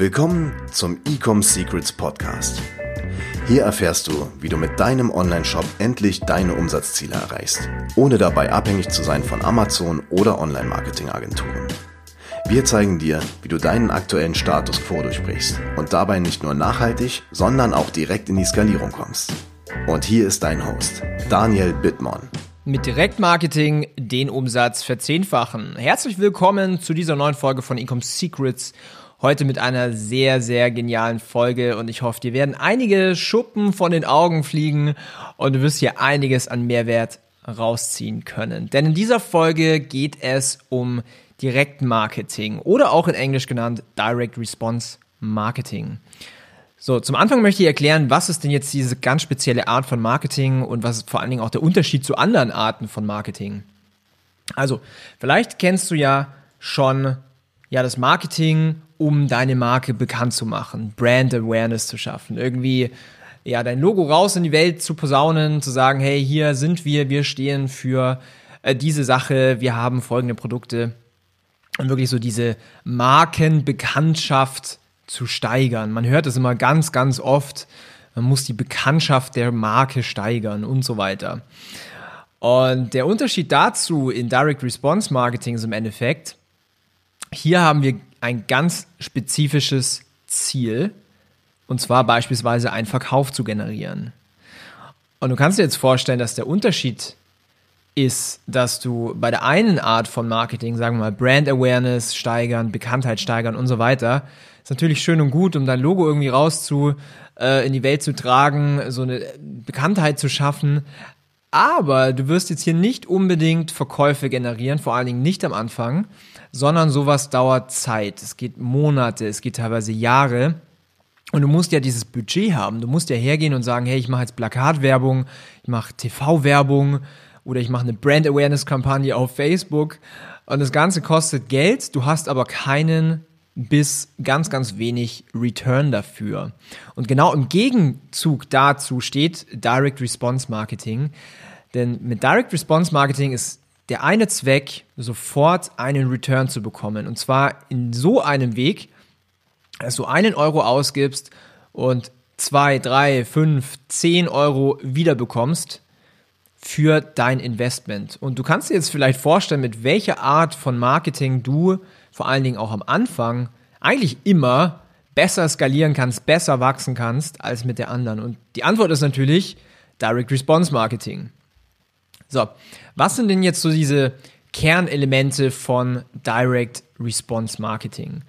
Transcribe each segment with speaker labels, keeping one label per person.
Speaker 1: Willkommen zum Ecom Secrets Podcast. Hier erfährst du, wie du mit deinem Online-Shop endlich deine Umsatzziele erreichst, ohne dabei abhängig zu sein von Amazon oder Online-Marketing-Agenturen. Wir zeigen dir, wie du deinen aktuellen Status quo durchbrichst und dabei nicht nur nachhaltig, sondern auch direkt in die Skalierung kommst. Und hier ist dein Host, Daniel Bittmann.
Speaker 2: Mit Direktmarketing den Umsatz verzehnfachen. Herzlich willkommen zu dieser neuen Folge von Ecom Secrets Heute mit einer sehr, sehr genialen Folge und ich hoffe, dir werden einige Schuppen von den Augen fliegen und du wirst hier einiges an Mehrwert rausziehen können. Denn in dieser Folge geht es um Direktmarketing oder auch in Englisch genannt Direct Response Marketing. So, zum Anfang möchte ich erklären, was ist denn jetzt diese ganz spezielle Art von Marketing und was ist vor allen Dingen auch der Unterschied zu anderen Arten von Marketing. Also, vielleicht kennst du ja schon ja das Marketing um deine Marke bekannt zu machen, Brand Awareness zu schaffen, irgendwie ja dein Logo raus in die Welt zu posaunen, zu sagen, hey, hier sind wir, wir stehen für äh, diese Sache, wir haben folgende Produkte und wirklich so diese Markenbekanntschaft zu steigern. Man hört es immer ganz, ganz oft, man muss die Bekanntschaft der Marke steigern und so weiter. Und der Unterschied dazu in Direct Response Marketing ist im Endeffekt, hier haben wir ein ganz spezifisches Ziel, und zwar beispielsweise einen Verkauf zu generieren. Und du kannst dir jetzt vorstellen, dass der Unterschied ist, dass du bei der einen Art von Marketing, sagen wir mal Brand Awareness steigern, Bekanntheit steigern und so weiter, ist natürlich schön und gut, um dein Logo irgendwie raus zu, äh, in die Welt zu tragen, so eine Bekanntheit zu schaffen. Aber du wirst jetzt hier nicht unbedingt Verkäufe generieren, vor allen Dingen nicht am Anfang, sondern sowas dauert Zeit. Es geht Monate, es geht teilweise Jahre. Und du musst ja dieses Budget haben. Du musst ja hergehen und sagen, hey, ich mache jetzt Plakatwerbung, ich mache TV-Werbung oder ich mache eine Brand Awareness-Kampagne auf Facebook. Und das Ganze kostet Geld, du hast aber keinen bis ganz, ganz wenig Return dafür. Und genau im Gegenzug dazu steht Direct Response Marketing. Denn mit Direct Response Marketing ist der eine Zweck, sofort einen Return zu bekommen. Und zwar in so einem Weg, dass du einen Euro ausgibst und zwei, drei, fünf, zehn Euro wiederbekommst für dein Investment. Und du kannst dir jetzt vielleicht vorstellen, mit welcher Art von Marketing du vor allen Dingen auch am Anfang eigentlich immer besser skalieren kannst, besser wachsen kannst als mit der anderen. Und die Antwort ist natürlich Direct Response Marketing. So, was sind denn jetzt so diese Kernelemente von Direct Response Marketing?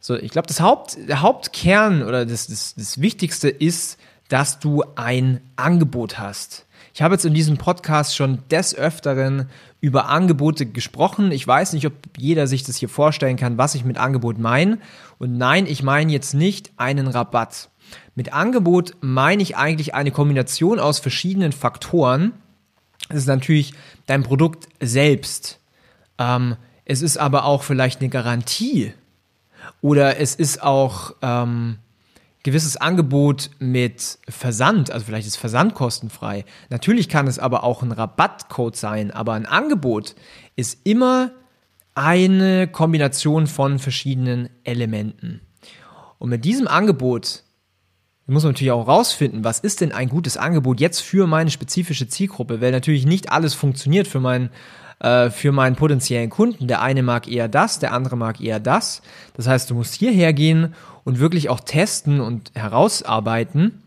Speaker 2: So, ich glaube, das Haupt, der Hauptkern oder das, das, das Wichtigste ist, dass du ein Angebot hast. Ich habe jetzt in diesem Podcast schon des Öfteren über Angebote gesprochen. Ich weiß nicht, ob jeder sich das hier vorstellen kann, was ich mit Angebot meine. Und nein, ich meine jetzt nicht einen Rabatt. Mit Angebot meine ich eigentlich eine Kombination aus verschiedenen Faktoren, es ist natürlich dein Produkt selbst. Ähm, es ist aber auch vielleicht eine Garantie. Oder es ist auch ähm, gewisses Angebot mit Versand, also vielleicht ist Versand kostenfrei. Natürlich kann es aber auch ein Rabattcode sein, aber ein Angebot ist immer eine Kombination von verschiedenen Elementen. Und mit diesem Angebot muss man natürlich auch rausfinden, was ist denn ein gutes Angebot jetzt für meine spezifische Zielgruppe, weil natürlich nicht alles funktioniert für meinen äh, für meinen potenziellen Kunden. Der eine mag eher das, der andere mag eher das. Das heißt, du musst hierher gehen und wirklich auch testen und herausarbeiten,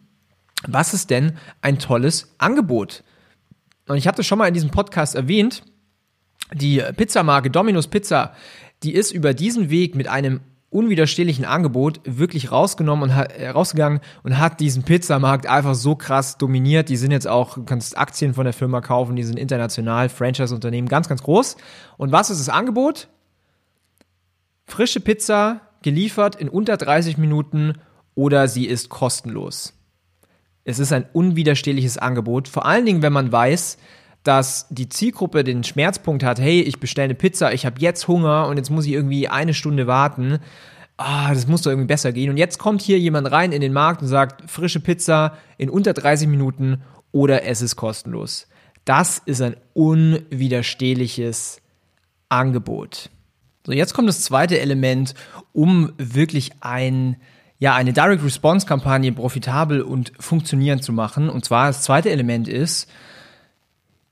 Speaker 2: was ist denn ein tolles Angebot? Und ich das schon mal in diesem Podcast erwähnt. Die Pizzamarke Domino's Pizza, die ist über diesen Weg mit einem unwiderstehlichen Angebot wirklich rausgenommen und äh, rausgegangen und hat diesen Pizzamarkt einfach so krass dominiert. Die sind jetzt auch, du kannst Aktien von der Firma kaufen, die sind international, Franchise-Unternehmen, ganz, ganz groß. Und was ist das Angebot? Frische Pizza geliefert in unter 30 Minuten oder sie ist kostenlos. Es ist ein unwiderstehliches Angebot, vor allen Dingen, wenn man weiß, dass die Zielgruppe den Schmerzpunkt hat, hey, ich bestelle eine Pizza, ich habe jetzt Hunger und jetzt muss ich irgendwie eine Stunde warten. Ah, das muss doch irgendwie besser gehen. Und jetzt kommt hier jemand rein in den Markt und sagt, frische Pizza in unter 30 Minuten oder es ist kostenlos. Das ist ein unwiderstehliches Angebot. So, jetzt kommt das zweite Element, um wirklich ein, ja, eine Direct Response Kampagne profitabel und funktionierend zu machen. Und zwar das zweite Element ist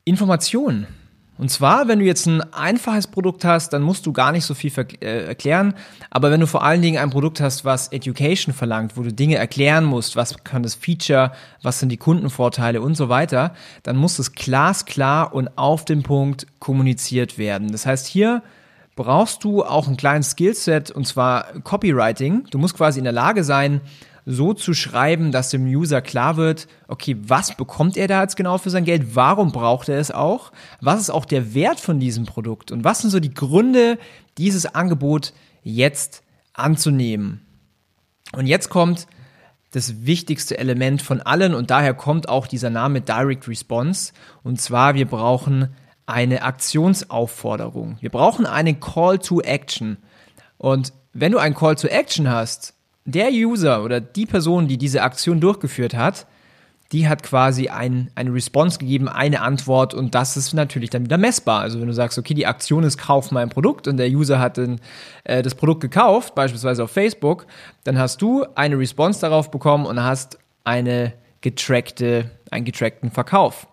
Speaker 2: Information. Und zwar, wenn du jetzt ein einfaches Produkt hast, dann musst du gar nicht so viel äh, erklären. Aber wenn du vor allen Dingen ein Produkt hast, was Education verlangt, wo du Dinge erklären musst, was kann das Feature, was sind die Kundenvorteile und so weiter, dann muss es glasklar und auf den Punkt kommuniziert werden. Das heißt, hier brauchst du auch ein kleines Skillset und zwar Copywriting. Du musst quasi in der Lage sein, so zu schreiben, dass dem User klar wird, okay, was bekommt er da jetzt genau für sein Geld? Warum braucht er es auch? Was ist auch der Wert von diesem Produkt? Und was sind so die Gründe, dieses Angebot jetzt anzunehmen? Und jetzt kommt das wichtigste Element von allen und daher kommt auch dieser Name Direct Response. Und zwar, wir brauchen eine Aktionsaufforderung. Wir brauchen eine Call to Action. Und wenn du ein Call to Action hast, der User oder die Person, die diese Aktion durchgeführt hat, die hat quasi ein, eine Response gegeben, eine Antwort und das ist natürlich dann wieder messbar. Also wenn du sagst, okay, die Aktion ist Kauf mein Produkt und der User hat den, äh, das Produkt gekauft, beispielsweise auf Facebook, dann hast du eine Response darauf bekommen und hast eine getrackte, einen getrackten Verkauf.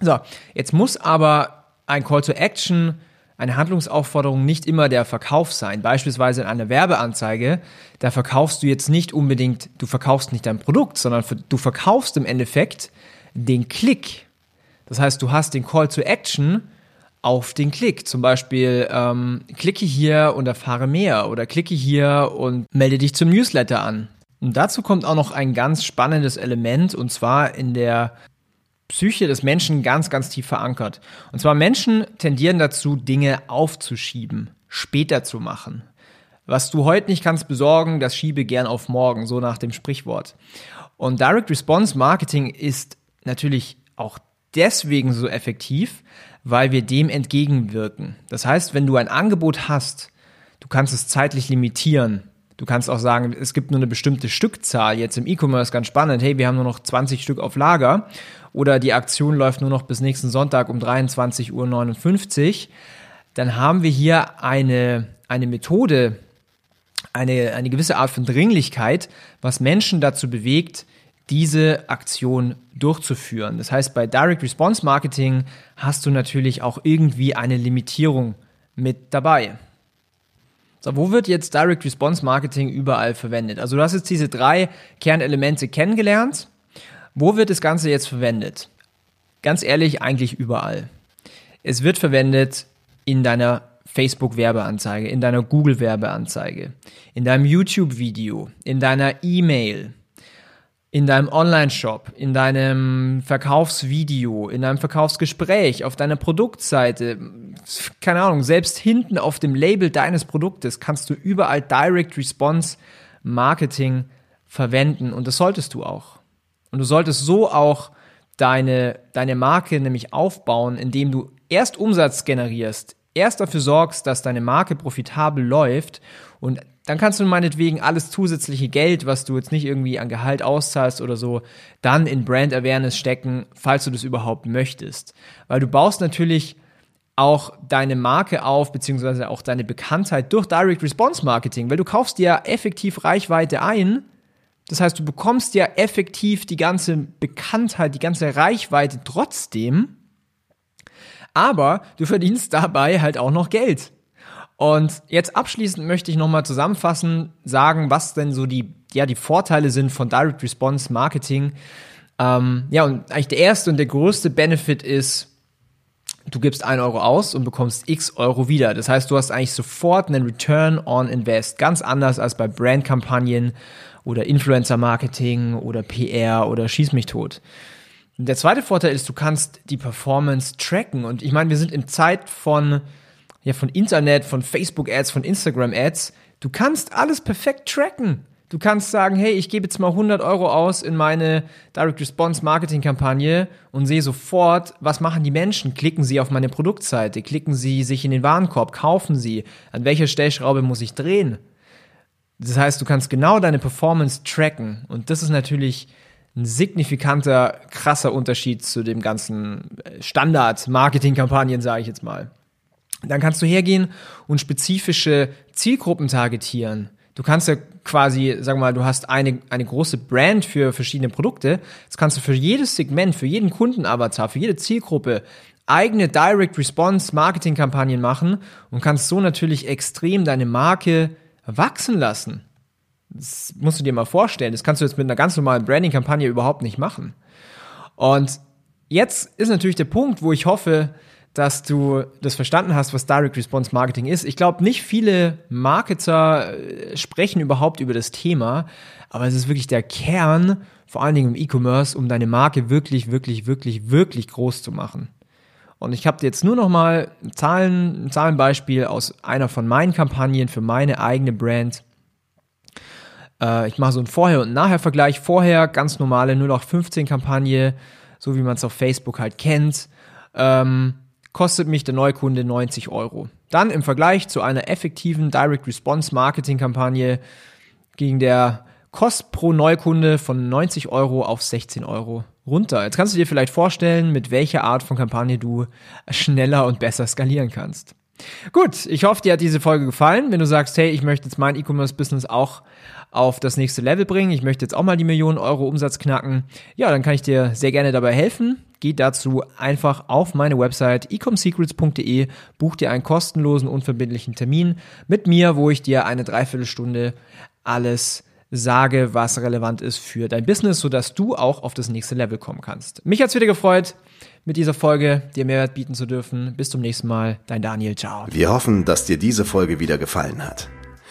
Speaker 2: So, jetzt muss aber ein Call to Action, eine Handlungsaufforderung nicht immer der Verkauf sein. Beispielsweise in einer Werbeanzeige, da verkaufst du jetzt nicht unbedingt, du verkaufst nicht dein Produkt, sondern du verkaufst im Endeffekt den Klick. Das heißt, du hast den Call to Action auf den Klick. Zum Beispiel ähm, klicke hier und erfahre mehr oder klicke hier und melde dich zum Newsletter an. Und dazu kommt auch noch ein ganz spannendes Element und zwar in der Psyche des Menschen ganz, ganz tief verankert. Und zwar Menschen tendieren dazu, Dinge aufzuschieben, später zu machen. Was du heute nicht kannst besorgen, das schiebe gern auf morgen, so nach dem Sprichwort. Und Direct Response Marketing ist natürlich auch deswegen so effektiv, weil wir dem entgegenwirken. Das heißt, wenn du ein Angebot hast, du kannst es zeitlich limitieren. Du kannst auch sagen, es gibt nur eine bestimmte Stückzahl. Jetzt im E-Commerce ganz spannend. Hey, wir haben nur noch 20 Stück auf Lager oder die Aktion läuft nur noch bis nächsten Sonntag um 23.59 Uhr. Dann haben wir hier eine, eine Methode, eine, eine gewisse Art von Dringlichkeit, was Menschen dazu bewegt, diese Aktion durchzuführen. Das heißt, bei Direct Response Marketing hast du natürlich auch irgendwie eine Limitierung mit dabei. So, wo wird jetzt Direct Response Marketing überall verwendet? Also du hast jetzt diese drei Kernelemente kennengelernt. Wo wird das Ganze jetzt verwendet? Ganz ehrlich, eigentlich überall. Es wird verwendet in deiner Facebook-Werbeanzeige, in deiner Google-Werbeanzeige, in deinem YouTube-Video, in deiner E-Mail, in deinem Online-Shop, in deinem Verkaufsvideo, in deinem Verkaufsgespräch, auf deiner Produktseite, keine Ahnung, selbst hinten auf dem Label deines Produktes kannst du überall Direct Response Marketing verwenden und das solltest du auch. Und du solltest so auch deine, deine Marke nämlich aufbauen, indem du erst Umsatz generierst, erst dafür sorgst, dass deine Marke profitabel läuft und dann kannst du meinetwegen alles zusätzliche Geld, was du jetzt nicht irgendwie an Gehalt auszahlst oder so, dann in Brand Awareness stecken, falls du das überhaupt möchtest. Weil du baust natürlich auch deine Marke auf, beziehungsweise auch deine Bekanntheit durch Direct Response Marketing, weil du kaufst dir effektiv Reichweite ein. Das heißt, du bekommst ja effektiv die ganze Bekanntheit, die ganze Reichweite trotzdem. Aber du verdienst dabei halt auch noch Geld. Und jetzt abschließend möchte ich nochmal zusammenfassen, sagen, was denn so die, ja, die Vorteile sind von Direct Response Marketing. Ähm, ja, und eigentlich der erste und der größte Benefit ist, du gibst ein Euro aus und bekommst x Euro wieder. Das heißt, du hast eigentlich sofort einen Return on Invest. Ganz anders als bei Brandkampagnen oder Influencer-Marketing oder PR oder Schieß mich tot. Der zweite Vorteil ist, du kannst die Performance tracken. Und ich meine, wir sind in Zeit von ja, von Internet, von Facebook-Ads, von Instagram-Ads. Du kannst alles perfekt tracken. Du kannst sagen, hey, ich gebe jetzt mal 100 Euro aus in meine Direct Response Marketing Kampagne und sehe sofort, was machen die Menschen? Klicken sie auf meine Produktseite, klicken sie sich in den Warenkorb, kaufen sie, an welcher Stellschraube muss ich drehen? Das heißt, du kannst genau deine Performance tracken und das ist natürlich ein signifikanter, krasser Unterschied zu dem ganzen Standard-Marketing-Kampagnen, sage ich jetzt mal. Dann kannst du hergehen und spezifische Zielgruppen targetieren. Du kannst ja quasi, sag mal, du hast eine, eine große Brand für verschiedene Produkte. Jetzt kannst du für jedes Segment, für jeden Kundenavatar, für jede Zielgruppe eigene Direct Response Marketing Kampagnen machen und kannst so natürlich extrem deine Marke wachsen lassen. Das musst du dir mal vorstellen. Das kannst du jetzt mit einer ganz normalen Branding Kampagne überhaupt nicht machen. Und jetzt ist natürlich der Punkt, wo ich hoffe, dass du das verstanden hast, was Direct Response Marketing ist. Ich glaube, nicht viele Marketer äh, sprechen überhaupt über das Thema, aber es ist wirklich der Kern, vor allen Dingen im E-Commerce, um deine Marke wirklich, wirklich, wirklich, wirklich groß zu machen. Und ich habe dir jetzt nur noch mal Zahlen, ein Zahlenbeispiel aus einer von meinen Kampagnen für meine eigene Brand. Äh, ich mache so einen Vorher- und Nachher-Vergleich. Vorher ganz normale 0815 Kampagne, so wie man es auf Facebook halt kennt. Ähm, kostet mich der Neukunde 90 Euro. Dann im Vergleich zu einer effektiven Direct Response Marketing Kampagne ging der Kost pro Neukunde von 90 Euro auf 16 Euro runter. Jetzt kannst du dir vielleicht vorstellen, mit welcher Art von Kampagne du schneller und besser skalieren kannst. Gut, ich hoffe, dir hat diese Folge gefallen. Wenn du sagst, hey, ich möchte jetzt mein E-Commerce-Business auch auf das nächste Level bringen, ich möchte jetzt auch mal die Millionen Euro Umsatz knacken, ja, dann kann ich dir sehr gerne dabei helfen. Geh dazu einfach auf meine Website ecomsecrets.de, buch dir einen kostenlosen, unverbindlichen Termin mit mir, wo ich dir eine Dreiviertelstunde alles sage, was relevant ist für dein Business, sodass du auch auf das nächste Level kommen kannst. Mich hat's wieder gefreut, mit dieser Folge dir Mehrwert bieten zu dürfen. Bis zum nächsten Mal, dein Daniel, ciao.
Speaker 1: Wir hoffen, dass dir diese Folge wieder gefallen hat.